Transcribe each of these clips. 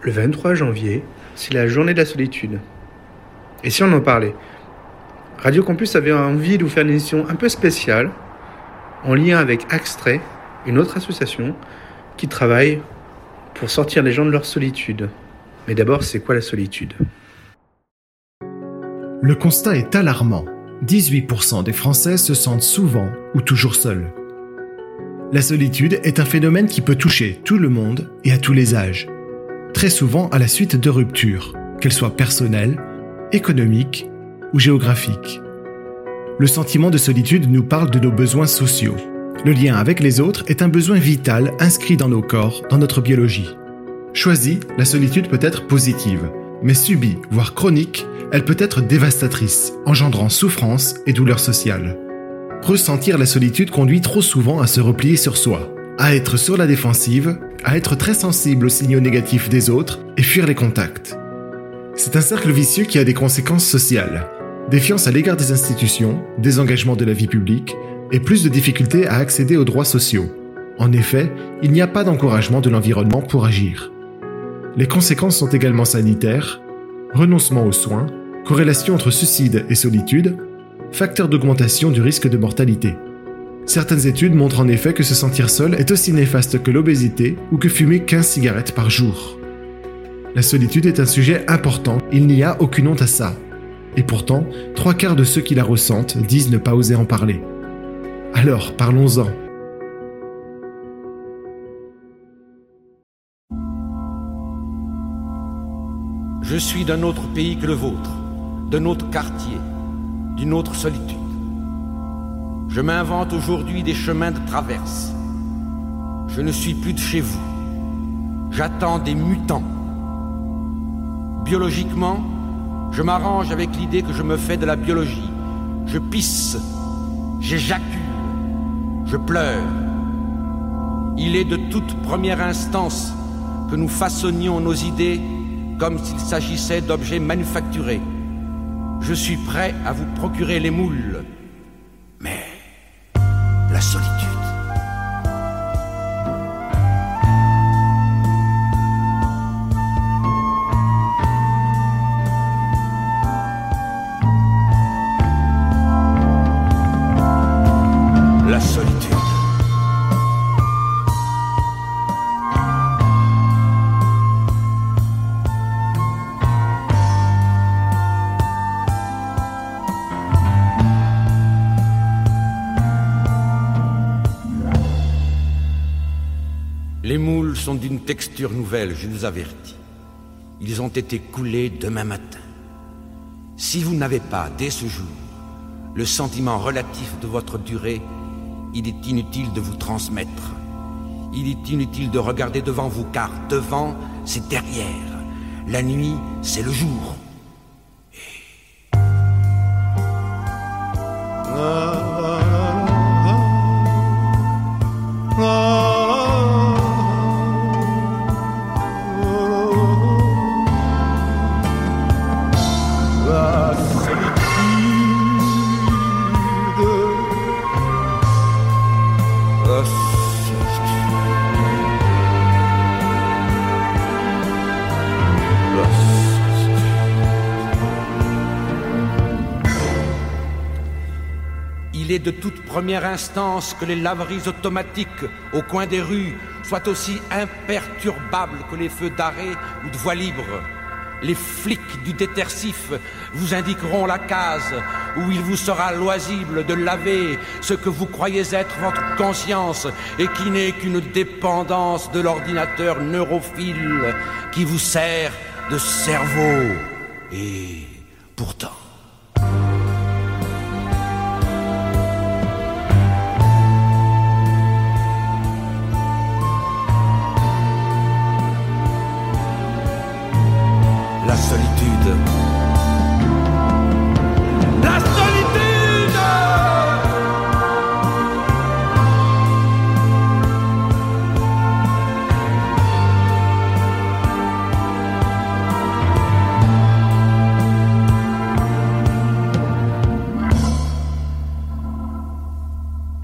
Le 23 janvier, c'est la journée de la solitude. Et si on en parlait Radio Campus avait envie de vous faire une émission un peu spéciale, en lien avec Extrait, une autre association qui travaille pour sortir les gens de leur solitude. Mais d'abord, c'est quoi la solitude? Le constat est alarmant. 18% des Français se sentent souvent ou toujours seuls. La solitude est un phénomène qui peut toucher tout le monde et à tous les âges, très souvent à la suite de ruptures, qu'elles soient personnelles, économiques ou géographiques. Le sentiment de solitude nous parle de nos besoins sociaux. Le lien avec les autres est un besoin vital inscrit dans nos corps, dans notre biologie. Choisie, la solitude peut être positive, mais subie, voire chronique, elle peut être dévastatrice, engendrant souffrance et douleur sociale. Ressentir la solitude conduit trop souvent à se replier sur soi, à être sur la défensive, à être très sensible aux signaux négatifs des autres et fuir les contacts. C'est un cercle vicieux qui a des conséquences sociales. Défiance à l'égard des institutions, désengagement de la vie publique et plus de difficultés à accéder aux droits sociaux. En effet, il n'y a pas d'encouragement de l'environnement pour agir. Les conséquences sont également sanitaires, renoncement aux soins, corrélation entre suicide et solitude, facteur d'augmentation du risque de mortalité. Certaines études montrent en effet que se sentir seul est aussi néfaste que l'obésité ou que fumer 15 cigarettes par jour. La solitude est un sujet important, il n'y a aucune honte à ça. Et pourtant, trois quarts de ceux qui la ressentent disent ne pas oser en parler. Alors, parlons-en. Je suis d'un autre pays que le vôtre, d'un autre quartier, d'une autre solitude. Je m'invente aujourd'hui des chemins de traverse. Je ne suis plus de chez vous. J'attends des mutants. Biologiquement, je m'arrange avec l'idée que je me fais de la biologie. Je pisse, j'éjacule, je pleure. Il est de toute première instance que nous façonnions nos idées comme s'il s'agissait d'objets manufacturés. Je suis prêt à vous procurer les moules. Sont d'une texture nouvelle, je vous avertis. Ils ont été coulés demain matin. Si vous n'avez pas, dès ce jour, le sentiment relatif de votre durée, il est inutile de vous transmettre. Il est inutile de regarder devant vous, car devant, c'est derrière. La nuit, c'est le jour. De toute première instance que les laveries automatiques au coin des rues soient aussi imperturbables que les feux d'arrêt ou de voie libre. Les flics du détersif vous indiqueront la case où il vous sera loisible de laver ce que vous croyez être votre conscience et qui n'est qu'une dépendance de l'ordinateur neurophile qui vous sert de cerveau. Et pourtant... solitude. La solitude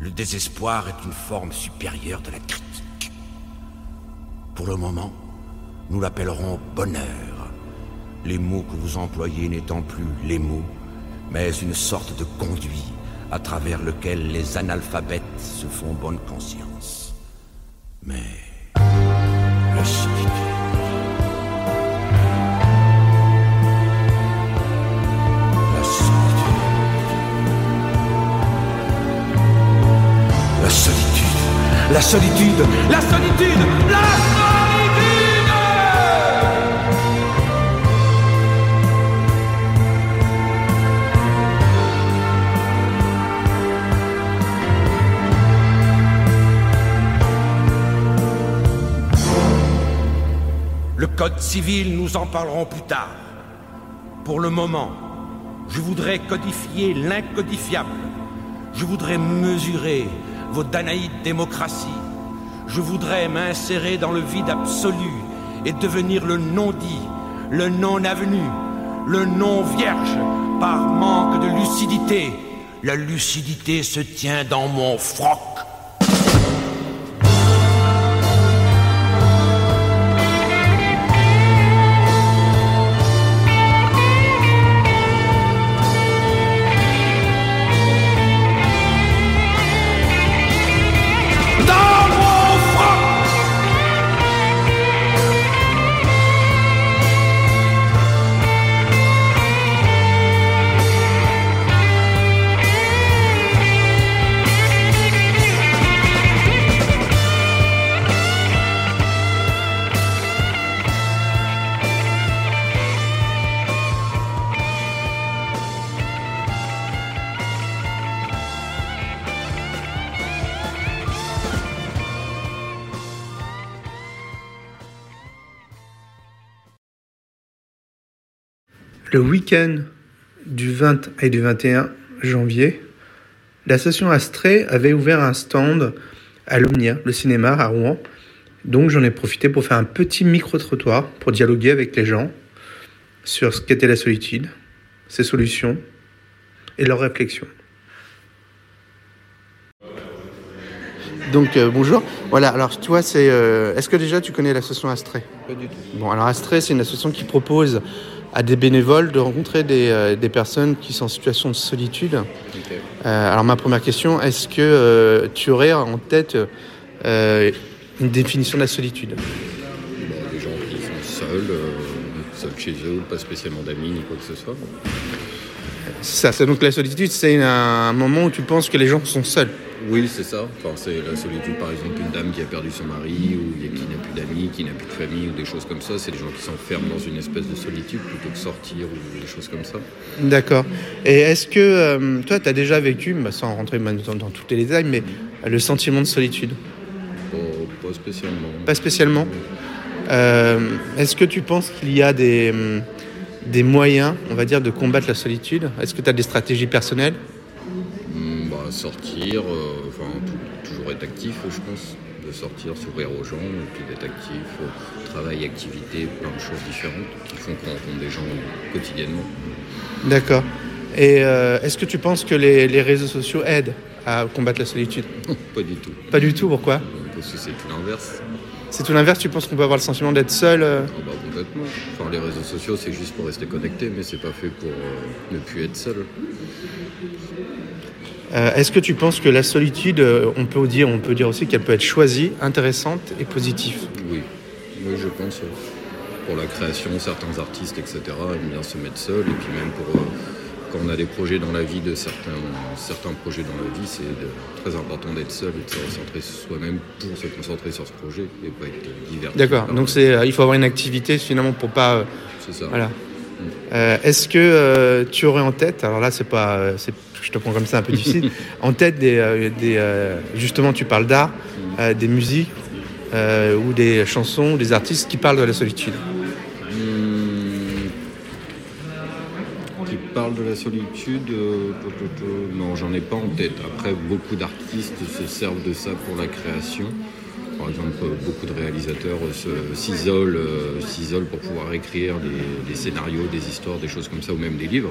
Le désespoir est une forme supérieure de la critique. Pour le moment, nous l'appellerons bonheur. Les mots que vous employez n'étant plus les mots, mais une sorte de conduit à travers lequel les analphabètes se font bonne conscience. Mais la solitude. La solitude. La solitude. La solitude. La solitude. Code civil, nous en parlerons plus tard. Pour le moment, je voudrais codifier l'incodifiable. Je voudrais mesurer vos danaïdes démocraties. Je voudrais m'insérer dans le vide absolu et devenir le non-dit, le non-avenu, le non-vierge par manque de lucidité. La lucidité se tient dans mon froc. Le week-end du 20 et du 21 janvier, la station Astrée avait ouvert un stand à l'Omnia, le cinéma à Rouen. Donc j'en ai profité pour faire un petit micro-trottoir pour dialoguer avec les gens sur ce qu'était la solitude, ses solutions et leurs réflexions. Donc euh, bonjour. Voilà, alors toi, c'est. euh, Est-ce que déjà tu connais l'association Astrée Pas du tout. Bon, alors Astrée, c'est une association qui propose à des bénévoles de rencontrer des, euh, des personnes qui sont en situation de solitude. Euh, alors ma première question, est-ce que euh, tu aurais en tête une définition de la solitude? Bon, des gens qui sont seuls, seuls chez eux, pas spécialement d'amis ni quoi que ce soit. Ça, donc la solitude, c'est un moment où tu penses que les gens sont seuls. Oui, c'est ça. Enfin, c'est la solitude, par exemple, une dame qui a perdu son mari, ou qui n'a plus d'amis, qui n'a plus de famille, ou des choses comme ça. C'est des gens qui s'enferment dans une espèce de solitude plutôt que sortir, ou des choses comme ça. D'accord. Et est-ce que euh, toi, tu as déjà vécu, bah, sans rentrer maintenant dans tous les détails, mais le sentiment de solitude? Pas, pas spécialement. Pas spécialement. Euh, Est-ce que tu penses qu'il y a des, hum, des moyens, on va dire, de combattre la solitude? Est-ce que tu as des stratégies personnelles? Sortir, euh, enfin, tou- toujours être actif, je pense. De sortir, s'ouvrir aux gens, et puis d'être actif, euh, travail, activité, plein de choses différentes qui font qu'on rencontre des gens quotidiennement. D'accord. Et euh, est-ce que tu penses que les, les réseaux sociaux aident à combattre la solitude? Pas du tout. Pas du tout, pourquoi? Parce que c'est tout l'inverse. C'est tout l'inverse, tu penses qu'on peut avoir le sentiment d'être seul euh? Ah bah, complètement. Enfin, les réseaux sociaux, c'est juste pour rester connecté, mais c'est pas fait pour euh, ne plus être seul. Euh, Est-ce que tu penses que la solitude, euh, on peut dire, on peut dire aussi qu'elle peut être choisie, intéressante et positive Oui, oui, je pense. ouais. Pour la création, certains artistes, etc., aiment bien se mettre seuls. Et puis même pour euh, quand on a des projets dans la vie, de certains, certains projets dans la vie, c'est très important d'être seul et de se recentrer sur soi-même pour se concentrer sur ce projet et pas être diverti. D'accord. Donc c'est, euh, il faut avoir une activité finalement pour pas. euh, c'est ça. voilà. Euh, Est-ce que euh, tu aurais en tête, alors là c'est pas, euh, je te prends comme ça un peu difficile, en tête des, des justement tu parles d'art, des musiques ou des chansons, ou des artistes qui parlent de la solitude? Hmm, Qui parle de la solitude, non, j'en ai pas en tête. Après, beaucoup d'artistes se servent de ça pour la création. Par exemple, beaucoup de réalisateurs s'isolent s'isolent pour pouvoir écrire des, scénarios, des histoires, des choses comme ça, ou même des livres.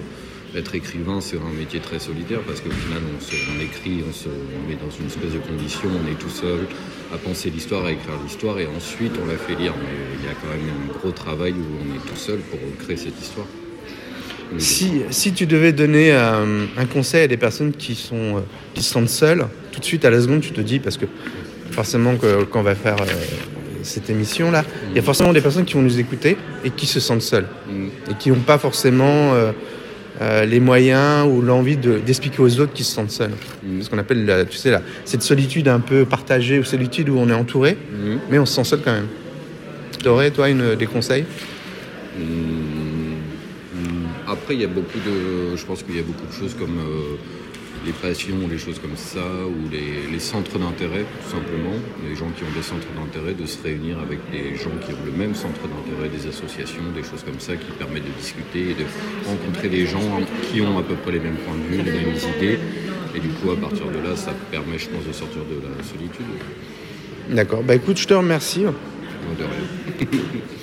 Être écrivain, c'est un métier très solitaire parce qu'au final, on, écrit, on se met dans une espèce de condition, on est tout seul à penser l'histoire, à écrire l'histoire, et ensuite on la fait lire. Mais il y a quand même un gros travail où on est tout seul pour créer cette histoire. Si, si, tu devais donner euh, un conseil à des personnes qui, sont, euh, qui se sentent seules, tout de suite à la seconde, tu te dis, parce que forcément, quand on va faire euh, cette émission-là, il y a forcément des personnes qui vont nous écouter et qui se sentent seules mm. et qui n'ont pas forcément les moyens ou l'envie d'expliquer aux autres qu'ils se sentent seuls. Mm. Ce qu'on appelle, tu sais, là, cette solitude un peu partagée ou solitude où on est entouré, mm. mais on se sent seul quand même. Tu aurais, toi, une, des conseils? Après, il y a beaucoup de. Je pense qu'il y a beaucoup de choses comme euh, les passions, les choses comme ça, ou les, centres d'intérêt, tout simplement. Les gens qui ont des centres d'intérêt, de se réunir avec des gens qui ont le même centre d'intérêt, des associations, des choses comme ça, qui permettent de discuter et de rencontrer des gens qui ont à peu près les mêmes points de vue, les mêmes idées. Et du coup, à partir de là, ça permet, je pense, de sortir de la solitude. D'accord. Bah écoute, je te remercie. De rien.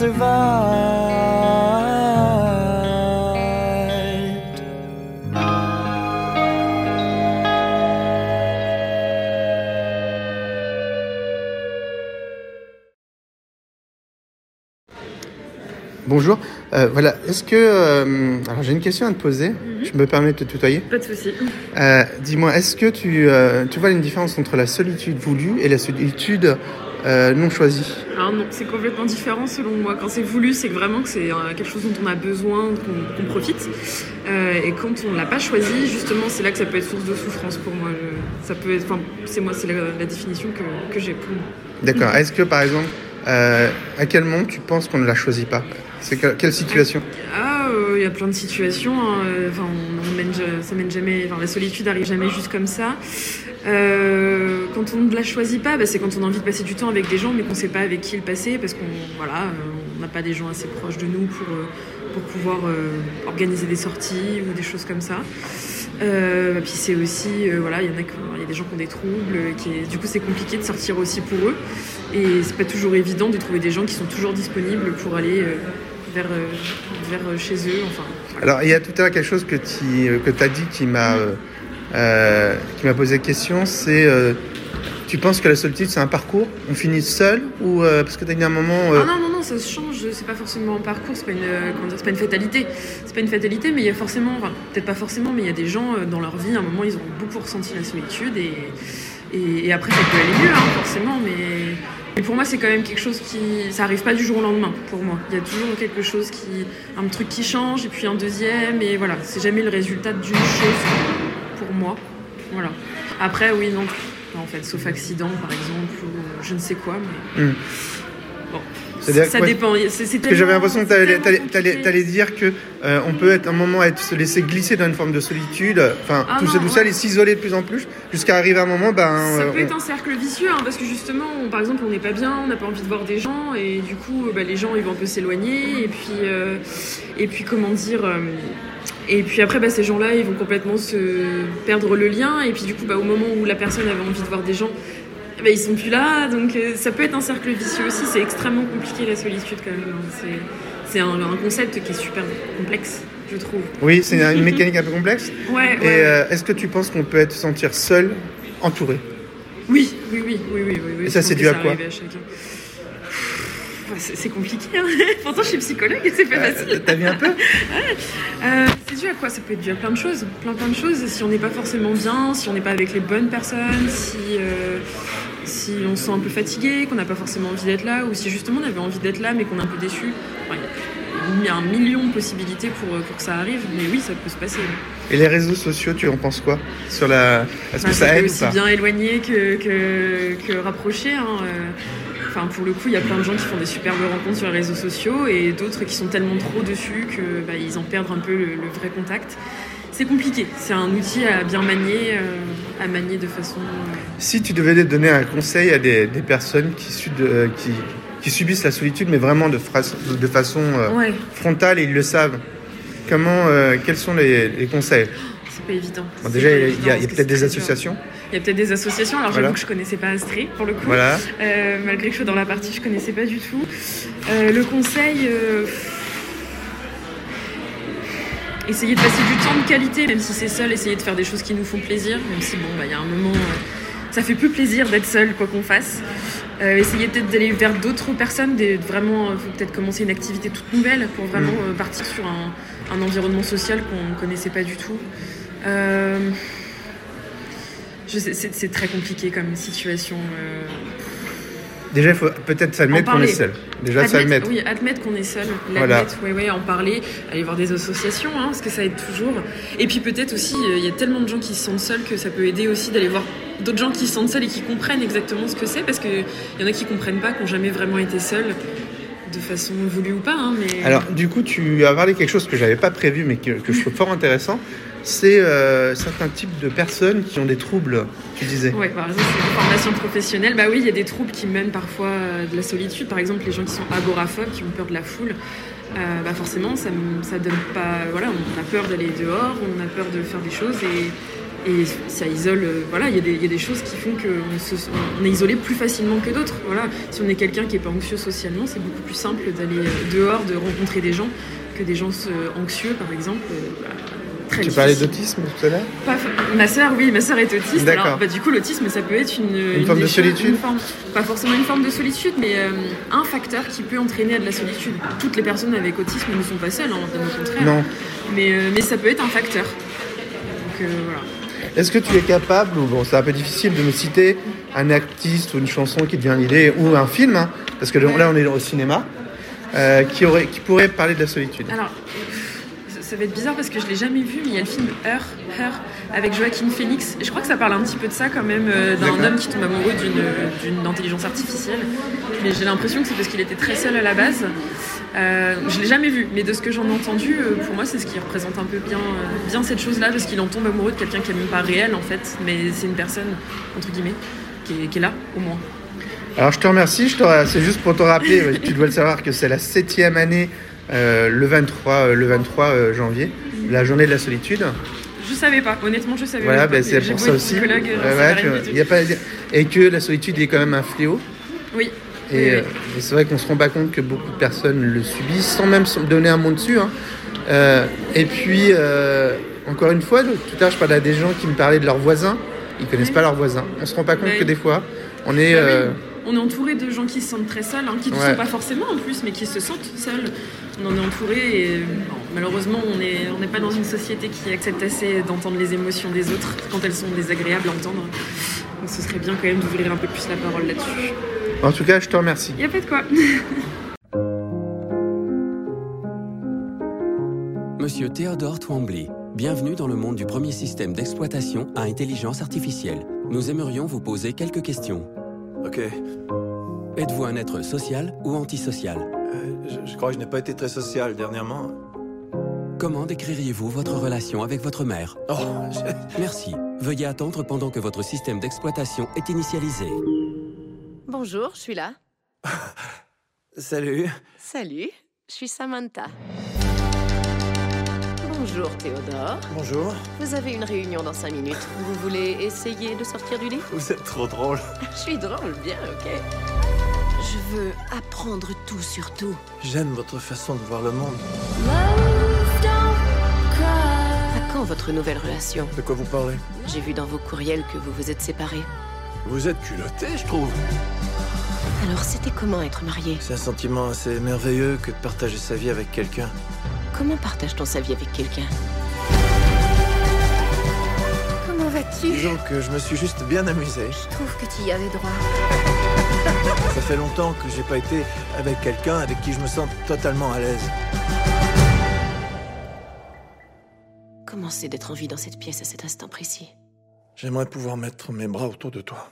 survived. Bonjour. Euh, voilà. Est-ce que euh, alors j'ai une question à te poser. Je me permets de te tutoyer. Pas de souci. Euh, Dis-moi, est-ce que tu euh, tu vois une différence entre la solitude voulue et la solitude euh, non choisie Alors non, c'est complètement différent selon moi. Quand c'est voulu, c'est vraiment que c'est euh, quelque chose dont on a besoin, qu'on profite. Euh, et quand on l'a pas choisi, justement, c'est là que ça peut être source de souffrance pour moi. Je- ça peut être, enfin, c'est moi, c'est la, la définition que, que j'ai pour moi. D'accord. Est-ce que par exemple, euh, à quel moment tu penses qu'on ne la choisit pas? C'est que- quelle situation? Ah, il y a plein de situations. hein. Enfin, on, on mène, ja- ça mène jamais. Enfin, la solitude arrive jamais juste comme ça. Euh, quand on ne la choisit pas, bah, c'est quand on a envie de passer du temps avec des gens, mais qu'on ne sait pas avec qui le passer, parce qu'on voilà, euh, on n'a pas des gens assez proches de nous pour euh, pour pouvoir organiser des sorties ou des choses comme ça. Euh, puis c'est aussi, voilà, il y en a, y a des gens qui ont des troubles, qui du coup c'est compliqué de sortir aussi pour eux. Et c'est pas toujours évident de trouver des gens qui sont toujours disponibles pour aller vers, vers chez eux. Enfin, Alors, il y a tout à l'heure quelque chose que tu que as dit qui m'a euh, qui m'a posé question, c'est euh, tu penses que la solitude c'est un parcours? On finit seul ou euh, parce que tu as dit à un moment euh, Ah non, non, non, ça se change, c'est pas forcément un parcours, c'est pas une, c'est pas une fatalité. C'est pas une fatalité, mais il y a forcément, enfin, peut-être pas forcément, mais il y a des gens dans leur vie, à un moment, ils ont beaucoup ressenti la solitude et, et, après, ça peut aller mieux, hein, forcément, mais, mais pour moi, c'est quand même quelque chose qui. Ça arrive pas du jour au lendemain, pour moi. Il y a toujours quelque chose qui. Un truc qui change, et puis un deuxième, et voilà, c'est jamais le résultat d'une chose Voilà. Après, oui, non, en fait, sauf accident, par exemple, ou je ne sais quoi, mais. Hmm. Bon, ça dépend. C'est, c'est Parce que j'avais l'impression que tu allais, dire que euh, on peut être un moment être se laisser glisser dans une forme de solitude, enfin Ah tout non, seul, tout seul ouais. et s'isoler de plus en plus jusqu'à arriver à un moment, ben Ça euh, peut on- être un cercle vicieux, hein, parce que justement, on- par exemple, on n'est pas bien, on n'a pas envie de voir des gens, et du coup, bah, les gens, ils vont un peu s'éloigner, et puis, euh, et puis comment dire, euh, et puis après, bah, ces gens-là, ils vont complètement se perdre le lien, et puis du coup, bah, au moment où la personne avait envie de voir des gens, eh ben, ils sont plus là, donc euh, ça peut être un cercle vicieux aussi. C'est extrêmement compliqué la solitude quand même. C'est, c'est un, un concept qui est super complexe, je trouve. oui, c'est une mécanique un peu complexe. Ouais. Et ouais. euh, est-ce que tu penses qu'on peut être sentir seul, entouré? Oui, oui, oui, oui, oui, oui. Et ça, c'est dû à quoi C'est compliqué. hein. Pourtant, je suis psychologue et c'est pas facile. Euh, T'as vu un peu Euh, c'est dû à quoi? Ça peut être dû à plein de choses. Plein, plein de choses. Si on n'est pas forcément bien, si on n'est pas avec les bonnes personnes, si, euh, si on se sent un peu fatigué, qu'on n'a pas forcément envie d'être là, ou si justement on avait envie d'être là mais qu'on est un peu déçu. Enfin, il y a un million de possibilités pour, pour que ça arrive, mais oui, ça peut se passer. Et les réseaux sociaux, tu en penses quoi? Sur la, est-ce que Enfin, ça peut aide ou aussi pas? bien éloigner que, que, que rapprocher. hein. Enfin, pour le coup, il y a plein de gens qui font des superbes rencontres sur les réseaux sociaux et d'autres qui sont tellement trop dessus que bah, ils en perdent un peu le, le vrai contact. C'est compliqué. C'est un outil à bien manier, euh, à manier de façon. euh, Si tu devais donner un conseil à des, des personnes qui, euh, qui, qui subissent la solitude, mais vraiment de, façon Ouais, frontale et ils le savent, comment, quels sont les, les conseils? C'est pas évident. Bon, Déjà, il y a, peut-être des associations. Il y a peut-être des associations. Alors Voilà. j'avoue que je connaissais pas Astrée pour le coup. Voilà. Euh, malgré que je sois dans la partie, je connaissais pas du tout. Euh, le conseil, euh, essayer de passer du temps de qualité, même si c'est seul, essayer de faire des choses qui nous font plaisir, même si bon, bah, il y a un moment, euh, ça fait plus plaisir d'être seul, quoi qu'on fasse. Euh, essayer peut-être d'aller vers d'autres personnes, des, vraiment, euh, faut peut-être commencer une activité toute nouvelle pour vraiment euh, partir sur un, un environnement social qu'on ne connaissait pas du tout. Euh, c'est, très compliqué comme situation. euh, Déjà, il faut peut-être s'admettre qu'on est seul. Déjà, s'admettre. oui, admettre qu'on est seul, Voilà. oui, oui, en parler, aller voir des associations, hein, parce que ça aide toujours. Et puis peut-être aussi, euh, il y a tellement de gens qui se sentent seuls que ça peut aider aussi d'aller voir d'autres gens qui se sentent seuls et qui comprennent exactement ce que c'est, parce qu'il y en a qui comprennent pas, qui n'ont jamais vraiment été seuls, de façon voulue ou pas. hein, mais... Alors, du coup, tu as parlé de quelque chose que j'avais pas prévu, mais que, que je trouve fort intéressant. C'est euh, certains types de personnes qui ont des troubles, tu disais. Ouais, par exemple, c'est une formation professionnelle. Bah oui, il y a des troubles qui mènent parfois euh, de la solitude. Par exemple, les gens qui sont agoraphobes, qui ont peur de la foule. Euh, bah forcément, ça, ça donne pas. Voilà, on a peur d'aller dehors, on a peur de faire des choses et, ça isole. Voilà, il y, a des- choses qui font qu'on on est isolé plus facilement que d'autres. Voilà, si on est quelqu'un qui est pas anxieux socialement, c'est beaucoup plus simple d'aller dehors, de rencontrer des gens que des gens anxieux, par exemple. bah, très Tu parlais d'autisme tout à l'heure Ma sœur, oui, ma sœur est autiste. Alors, bah, du coup, l'autisme, ça peut être une, forme de solitude une forme- Pas forcément une forme de solitude, mais euh, un facteur qui peut entraîner à de la solitude. Toutes les personnes avec autisme ne sont pas seules, hein, au contraire. Non. Mais, euh, mais ça peut être un facteur. Donc euh, voilà. Est-ce que tu es capable, ou bon, c'est un peu difficile de me citer un artiste ou une chanson qui te vient l'idée, ou un film, hein, parce que là on est au cinéma, euh, qui, aurait, qui pourrait parler de la solitude? Alors, ça- va être bizarre parce que je l'ai jamais vu, mais il y a le film Her, Her avec Joaquin Phoenix. Et je crois que ça parle un petit peu de ça quand même, euh, d'un homme qui tombe amoureux d'une- intelligence artificielle. Mais j'ai l'impression que c'est parce qu'il était très seul à la base. Euh, je l'ai jamais vu, mais de ce que j'en ai entendu, euh, pour moi, c'est ce qui représente un peu bien, euh, bien cette chose-là, parce qu'il en tombe amoureux de quelqu'un qui est même pas réel en fait, mais c'est une personne entre guillemets qui est, qui est là au moins. Alors je te remercie, je te- c'est juste pour te rappeler, tu dois le savoir que c'est la septième année le 23, euh, le 23 euh, janvier, la journée de la solitude. Je savais pas, honnêtement, je savais Voilà, pas. ben, c'est pour ça aussi. Ouais, y a pas, et que la solitude est quand même un fléau. Oui. Et, Oui, oui. euh, et c'est vrai qu'on se rend pas compte que beaucoup de personnes le subissent sans même se donner un mot dessus. hein. Euh, et puis, euh, encore une fois, tout à l'heure, je parlais à des gens qui me parlaient de leurs voisins. Ils connaissent Oui. pas leurs voisins. On se rend pas compte que des fois, on est. Ah euh, On est entouré de gens qui se sentent très seuls, hein, qui ne Ouais. sont pas forcément en plus, mais qui se sentent seuls. On en est entouré et bon, malheureusement, on n'est on pas dans une société qui accepte assez d'entendre les émotions des autres quand elles sont désagréables à entendre. Donc ce serait bien quand même d'ouvrir un peu plus la parole là-dessus. En tout cas, je te remercie. Il n'y a pas de quoi. Monsieur Théodore Twombly, bienvenue dans le monde du premier système d'exploitation à intelligence artificielle. Nous aimerions vous poser quelques questions. Ok. Êtes-vous un être social ou antisocial? Euh, je, je crois que je n'ai pas été très social dernièrement. Comment décririez-vous votre relation avec votre mère Oh, je- Merci. Veuillez attendre pendant que votre système d'exploitation est initialisé. Bonjour, je suis là. salut. Salut, je suis Samantha. Bonjour Théodore. Bonjour. Vous avez une réunion dans cinq minutes. Vous voulez essayer de sortir du lit? Vous êtes trop drôle. Je suis drôle, bien, ok. Je veux apprendre tout sur tout. J'aime votre façon de voir le monde. À quand votre nouvelle relation? De quoi vous parlez? J'ai vu dans vos courriels que vous vous êtes séparés. Vous êtes culotté, je trouve. Alors c'était comment être marié? C'est un sentiment assez merveilleux que de partager sa vie avec quelqu'un. Comment partage-t-on sa vie avec quelqu'un? Comment vas-tu? Disons que je me suis juste bien amusé. Je trouve que tu y avais droit. Ça fait longtemps que j'ai pas été avec quelqu'un avec qui je me sens totalement à l'aise. Comment c'est d'être en vie dans cette pièce à cet instant précis? J'aimerais pouvoir mettre mes bras autour de toi.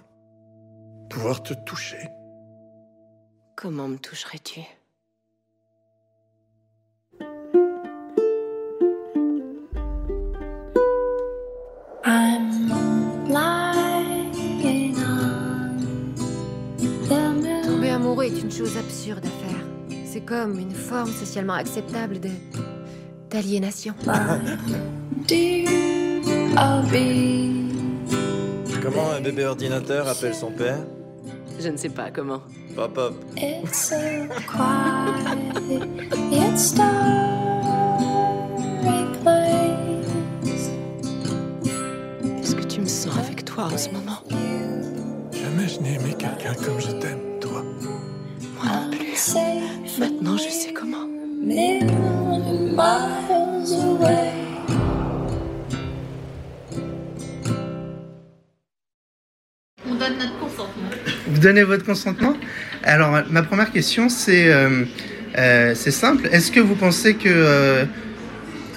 Pouvoir te toucher. Comment me toucherais-tu? Est une chose absurde à faire. C'est comme une forme socialement acceptable de d'aliénation. Comment un bébé ordinateur appelle son père? Je ne sais pas comment. Pop pop. Est-ce que tu me sens avec toi en ce moment? Jamais je n'ai aimé quelqu'un comme je t'aime, toi. Moi non plus. Maintenant, je sais comment. On donne notre consentement. Vous donnez votre consentement? Alors, ma première question, c'est euh, euh, c'est simple. Est-ce que vous pensez que. Euh,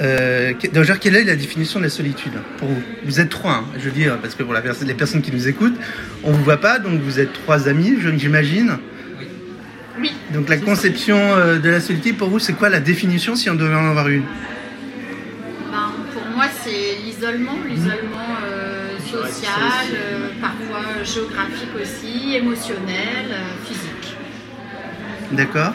euh, que- quelle est la définition de la solitude pour vous? Vous êtes trois, hein, je veux dire, parce que pour la personne- les personnes qui nous écoutent, on vous voit pas, donc vous êtes trois amis, je- j'imagine. Oui. Donc la conception euh, de la solitude, pour vous, c'est quoi la définition si on devait en avoir une? Ben, pour moi, c'est l'isolement, l'isolement euh, social, euh, parfois géographique aussi, émotionnel, euh, physique. D'accord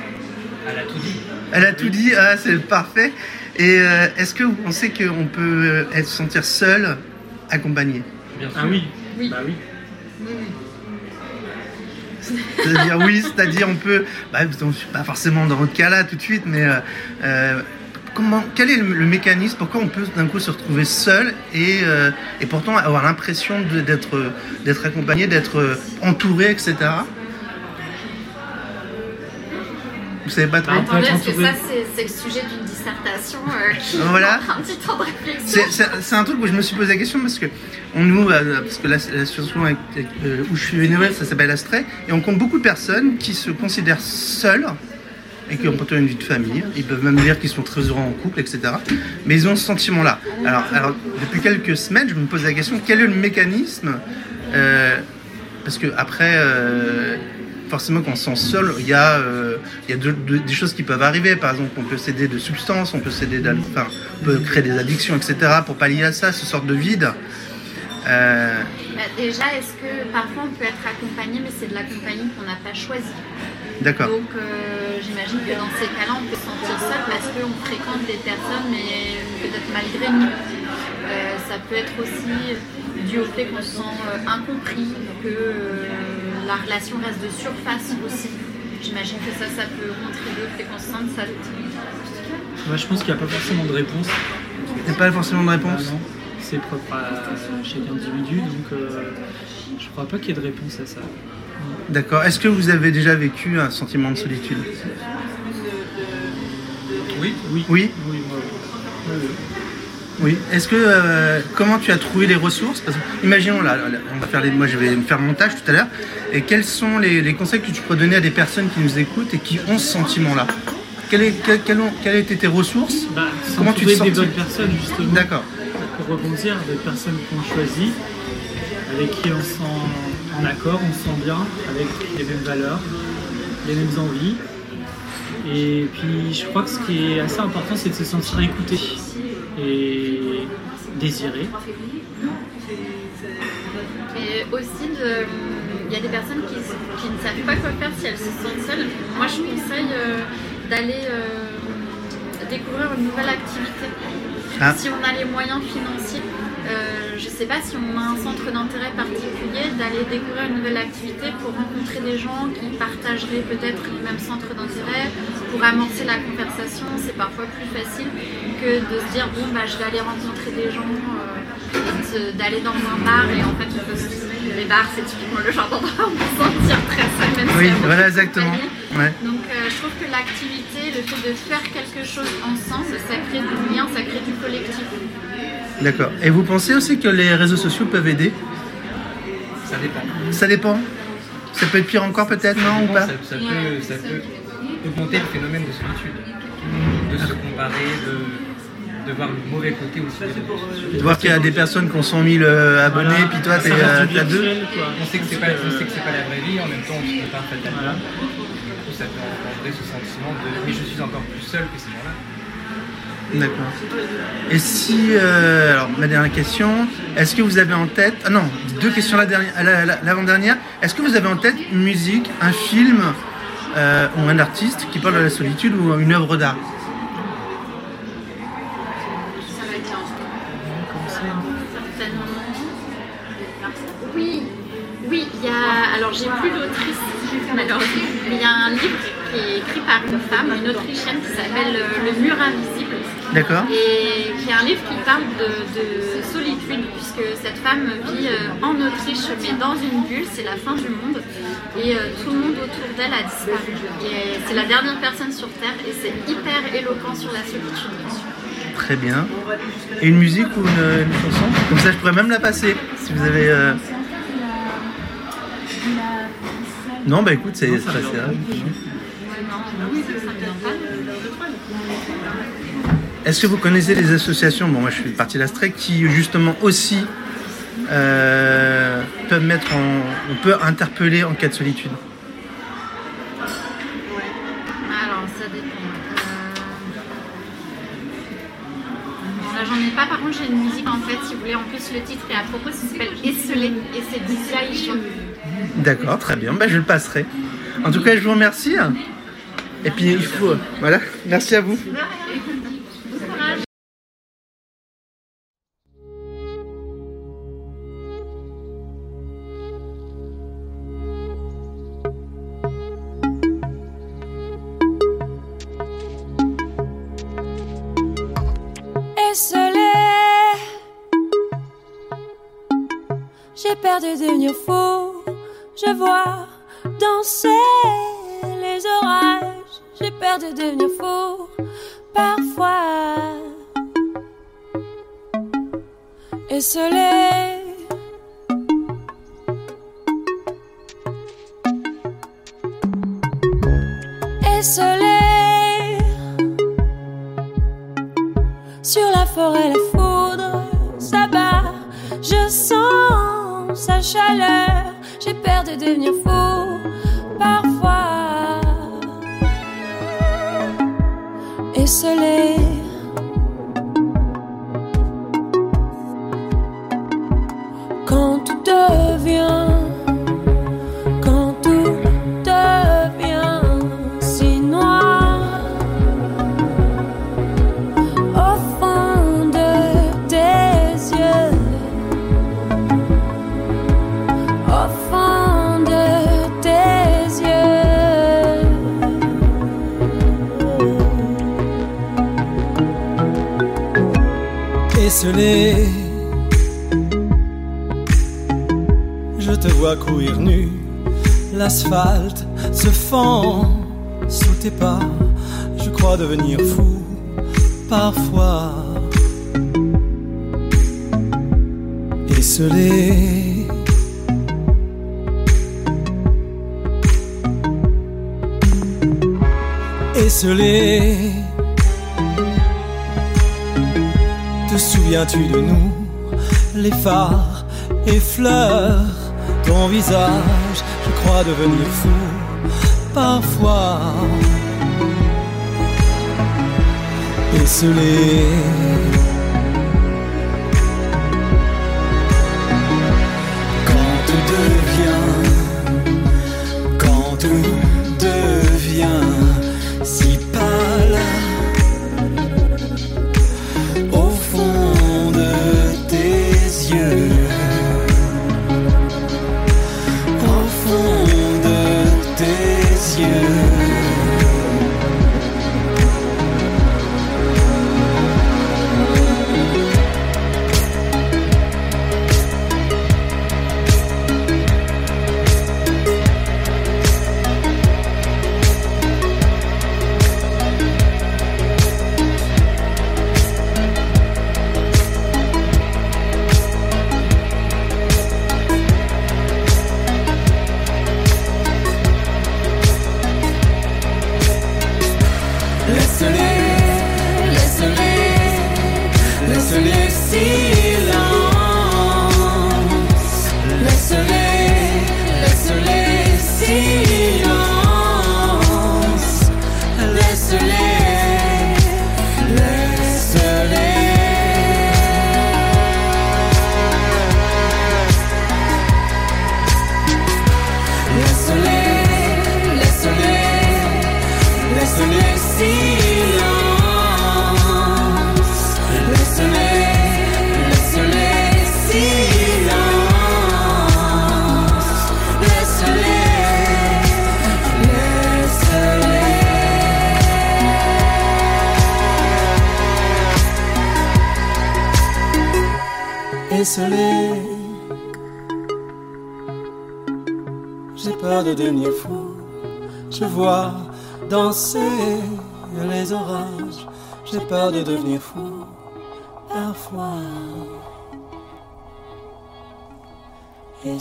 Elle a tout dit. Elle a tout dit, ah, c'est parfait. Et euh, est-ce que vous pensez qu'on peut être, se sentir seul, accompagné? Ah oui. Oui. Bah oui. Oui, oui. C'est-à-dire oui, c'est-à-dire on peut, bah, je suis pas forcément dans votre cas-là tout de suite, mais euh, euh, comment, quel est le, le mécanisme Pourquoi on peut d'un coup se retrouver seul et, euh, et pourtant avoir l'impression d'être d'être accompagné, d'être entouré, etc. Vous savez pas trop? Bah, Attendez, parce que ça, c'est c'est le sujet d'une dissertation euh, qui Voilà. prend un petit temps de réflexion. C'est- un truc où je me suis posé la question parce que on nous, euh, parce que la- l'association avec, euh, où je suis venu, ça s'appelle Astray, et on compte beaucoup de personnes qui se considèrent seules et qui ont pourtant une vie de famille. Ils peuvent même dire qu'ils sont très heureux en couple, etc. Mais ils ont ce sentiment-là. Alors, alors, depuis quelques semaines, je me pose la question quel est le mécanisme euh, Parce que après. Forcément, quand on se sent seul, il y a, euh, il y a de- de- des choses qui peuvent arriver. Par exemple, on peut céder de substances, on peut céder enfin, on peut créer des addictions, etc. Pour pallier à ça, ce sorte de vide. Euh, Bah, déjà, est-ce que parfois on peut être accompagné, mais c'est de la compagnie qu'on n'a pas choisie? D'accord. Donc euh, j'imagine que dans ces cas-là, on peut se sentir seul parce qu'on fréquente des personnes, mais peut-être malgré nous. Ça peut être aussi dû au fait qu'on se sent incompris, que la relation reste de surface aussi. J'imagine que ça, ça peut contribuer au fait qu'on se sente seul. Moi, je pense qu'il n'y a pas forcément de réponse. Il n'y a pas forcément de réponse Ah non, C'est propre à chaque individu, donc euh, je crois pas qu'il y ait de réponse à ça. D'accord. Est-ce que vous avez déjà vécu un sentiment de solitude? Oui, oui. Oui? Oui, moi, oui. Oui, oui. Est-ce que euh, comment tu as trouvé les ressources? Parce que, Imaginons là, on va faire les, moi je vais me faire mon montage tout à l'heure. Et quels sont les, les conseils que tu pourrais donner à des personnes qui nous écoutent et qui ont ce sentiment-là? Quelles, quelles ont, quelles étaient tes ressources? Bah, Comment tu te sens des bonnes personnes, justement. D'accord. Pour rebondir, des personnes qu'on choisit, avec qui on se sent en accord, on se sent bien, avec les mêmes valeurs, les mêmes envies. Et puis, je crois que ce qui est assez important, c'est de se sentir écouté et désiré. Et aussi, il y a des personnes qui, qui ne savent pas quoi faire si elles se sentent seules. Moi, je conseille euh, d'aller euh, découvrir une nouvelle activité. Ah. Si on a les moyens financiers, euh, je ne sais pas si on a un centre d'intérêt particulier, d'aller découvrir une nouvelle activité pour rencontrer des gens qui partageraient peut-être le même centre d'intérêt, pour amorcer la conversation. C'est parfois plus facile que de se dire bon, bah, je vais aller rencontrer des gens. euh, d'aller dans un bar et en fait on peut se- les bars c'est typiquement le genre d'endroit où on peut se sentir très seul même Oui, beaucoup voilà exactement. Ouais. donc euh, je trouve que l'activité le fait de faire quelque chose ensemble ça crée du lien ça crée du collectif D'accord. Et vous pensez aussi que les réseaux sociaux peuvent aider? Ça dépend. Ça dépend. Ça peut être pire encore peut-être, non ou pas? ça, ça peut, ça peut augmenter le phénomène de solitude, de se comparer, de, de voir le mauvais côté aussi. De voir qu'il y a des personnes qui ont 100 000 euh, abonnés, Voilà. puis toi euh, t'as deux. On sait que c'est pas, on sait que c'est pas la vraie vie, en même temps on se compare fatalement. Du coup, ça peut engendrer ce sentiment de mais je suis encore plus seul que ces gens-là. D'accord. Et si, euh, alors ma dernière question, est-ce que vous avez en tête, ah non, deux questions la dernière, la- la- l'avant-dernière, est-ce que vous avez en tête une musique, un film euh, ou un artiste qui parle de la solitude ou une œuvre d'art. Oui oui il y a alors j'ai plus malheureusement mais il y a un livre qui est écrit par une femme une autrichienne qui s'appelle euh, Le mur D'accord. et qui est un livre qui parle de, de solitude, puisque cette femme vit euh, en Autriche, mais dans une bulle, c'est la fin du monde, et euh, tout le monde autour d'elle a disparu. Et c'est la dernière personne sur Terre, et c'est hyper éloquent sur la solitude. Très bien. Et une musique ou une, une chanson? Comme ça je pourrais même la passer, si vous avez... euh, Non, bah écoute, c'est assez rare. Est-ce que vous connaissez des associations, bon moi je fais partie de l'Astrec, qui justement aussi euh, peuvent mettre en... On peut interpeller en cas de solitude? Alors, ça dépend. Euh, Là, j'en ai pas, par contre, j'ai une musique en fait, si vous voulez, en plus, le titre est à propos, ça s'appelle Esselé, et c'est Isho. D'accord, très bien, bah, je le passerai. En tout cas, je vous remercie. Et puis il faut... Voilà, merci à vous. Je vois danser les orages. J'ai peur de devenir fou. Parfois. Esselé Esselé Sur la forêt, la foudre s'abat. Je sens sa chaleur. J'ai peur de devenir fou. Parfois, esselé. Quand Je te vois courir nu, l'asphalte se fend sous tes pas, je crois devenir fou parfois. Esselé. Souviens-tu de nous, les phares effleurent ton visage Je crois devenir fou parfois. Esselé. J'ai peur de devenir fou. Je vois danser les orages. J'ai peur de devenir fou. Parfois. Et.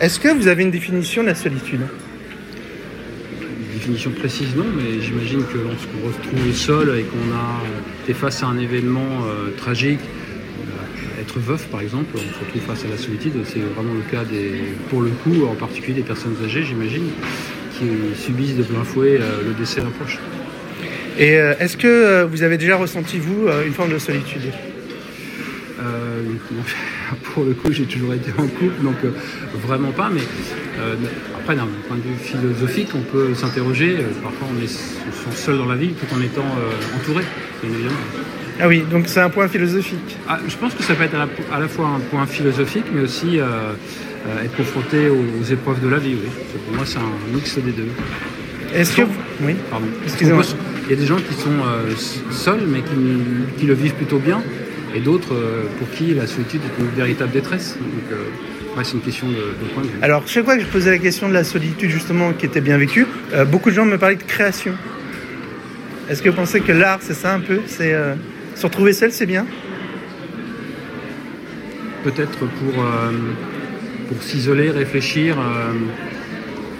Est-ce que vous avez une définition de la solitude? Une définition précise, non, mais j'imagine que lorsqu'on se retrouve seul et qu'on a été face à un événement euh, tragique, euh, être veuf par exemple, on se retrouve face à la solitude. C'est vraiment le cas des, pour le coup, en particulier des personnes âgées, j'imagine, qui subissent de plein fouet euh, le décès d'un proche. Et euh, est-ce que euh, vous avez déjà ressenti, vous, euh, une forme de solitude? Euh, pour le coup, j'ai toujours été en couple, donc euh, vraiment pas. Mais euh, après, d'un point de vue philosophique, on peut s'interroger. Euh, parfois, on est on seul dans la vie tout en étant entouré, bien évidemment. Ah oui, donc c'est un point philosophique. Ah, je pense que ça peut être à la, à la fois un point philosophique, mais aussi être confronté aux, aux épreuves de la vie. Oui. Pour moi, c'est un mix des deux. Est-ce que... Oui, Pardon. Excusez-moi. Il y a des gens qui sont euh, seuls, mais qui, qui le vivent plutôt bien, et d'autres euh, pour qui la solitude est une véritable détresse. Donc, euh, ouais, c'est une question de, de point de vue. Alors, chaque fois que je posais la question de la solitude, justement, qui était bien vécue, euh, beaucoup de gens me parlaient de création. Est-ce que vous pensez que l'art, c'est ça un peu? C'est se retrouver seul, c'est bien? Peut-être pour, pour s'isoler, réfléchir,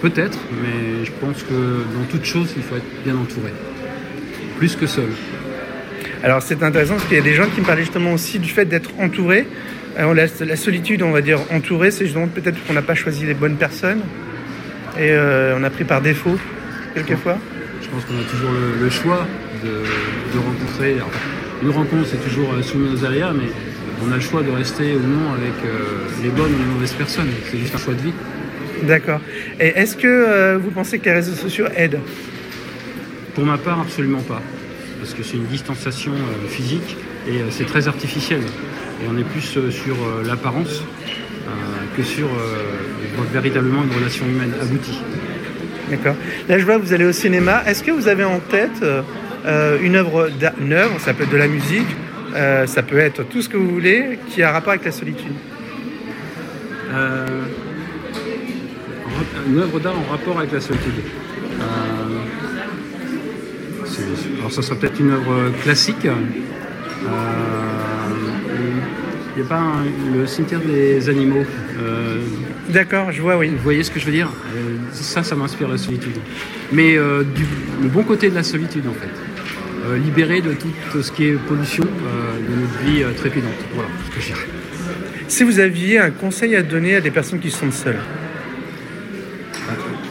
peut-être, mais je pense que dans toute chose, il faut être bien entouré. Plus que seul. Alors, c'est intéressant parce qu'il y a des gens qui me parlaient justement aussi du fait d'être entouré. Alors, la, la solitude, on va dire entouré, c'est justement peut-être qu'on n'a pas choisi les bonnes personnes et euh, on a pris par défaut, quelquefois. Je pense qu'on a toujours le, le choix de, de rencontrer. alors, une rencontre, c'est toujours euh, soumis aux aléas, mais on a le choix de rester ou non avec euh, les bonnes ou les mauvaises personnes. C'est juste un choix de vie. D'accord. Et est-ce que euh, vous pensez que les réseaux sociaux aident? Pour ma part, absolument pas. Parce que c'est une distanciation euh, physique et euh, c'est très artificiel. Et on est plus euh, sur l'apparence que sur véritablement une relation humaine aboutie. D'accord. Là, je vois que vous allez au cinéma. Est-ce que vous avez en tête euh, une œuvre, d'art- une œuvre, ça peut être de la musique, euh, ça peut être tout ce que vous voulez, qui a un rapport avec la solitude? Euh, une œuvre d'art en rapport avec la solitude. Euh, alors ça sera peut-être une œuvre classique. Euh, Il n'y a pas un- le cimetière des animaux. euh, D'accord, je vois, oui. Vous voyez ce que je veux dire? Euh, Ça, ça m'inspire la solitude. Mais euh, du, le bon côté de la solitude, en fait. Euh, libéré de tout ce qui est pollution euh, de notre vie euh, trépidante. Voilà ce que je dirais. Si vous aviez un conseil à donner à des personnes qui sentent seules?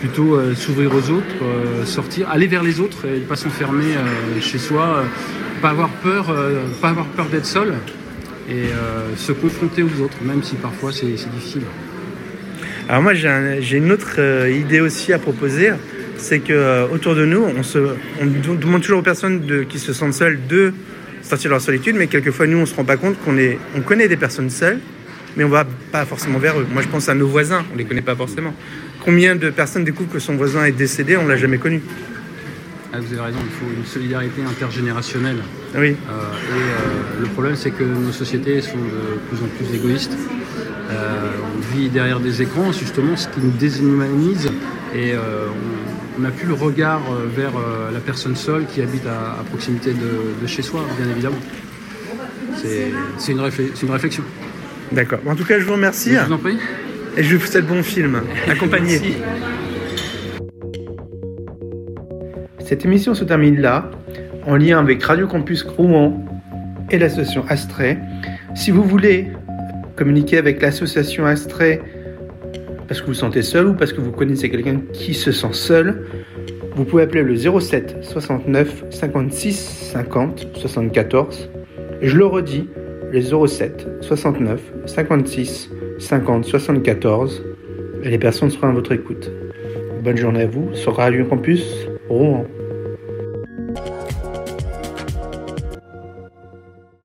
Plutôt euh, s'ouvrir aux autres, euh, sortir, aller vers les autres et ne pas s'enfermer euh, chez soi, pas avoir peur, pas avoir peur d'être seul et se confronter aux autres, même si parfois c'est difficile. Alors moi j'ai un- j'ai une autre idée aussi à proposer, c'est que autour de nous, on, demande toujours aux personnes qui se sentent seules de sortir de leur solitude, mais quelquefois nous on se rend pas compte qu'on on connaît des personnes seules, mais on va pas forcément vers eux. Moi je pense à nos voisins, on les connaît pas forcément. Combien de personnes découvrent que son voisin est décédé, on l'a jamais connu. Ah, vous avez raison, il faut une solidarité intergénérationnelle. Oui. Euh, et euh, le problème, c'est que nos sociétés sont de plus en plus égoïstes. Euh, on vit derrière des écrans, justement, ce qui nous déshumanise. Et on- n'a plus le regard vers la personne seule qui habite à, à proximité de, de chez soi, bien évidemment. C'est une réflexion. D'accord. En tout cas, je vous remercie. Je vous en prie. Et je vous souhaite bon film. Accompagné. Merci. Cette émission se termine là, en lien avec Radio Campus Rouen et l'association Astray. Si vous voulez communiquer avec l'association Astray parce que vous vous sentez seul ou parce que vous connaissez quelqu'un qui se sent seul, vous pouvez appeler le 07 69 56 50 74. Et je le redis, le 07 69 56 50 74. Et les personnes seront à votre écoute. Bonne journée à vous sur Radio Campus Rouen.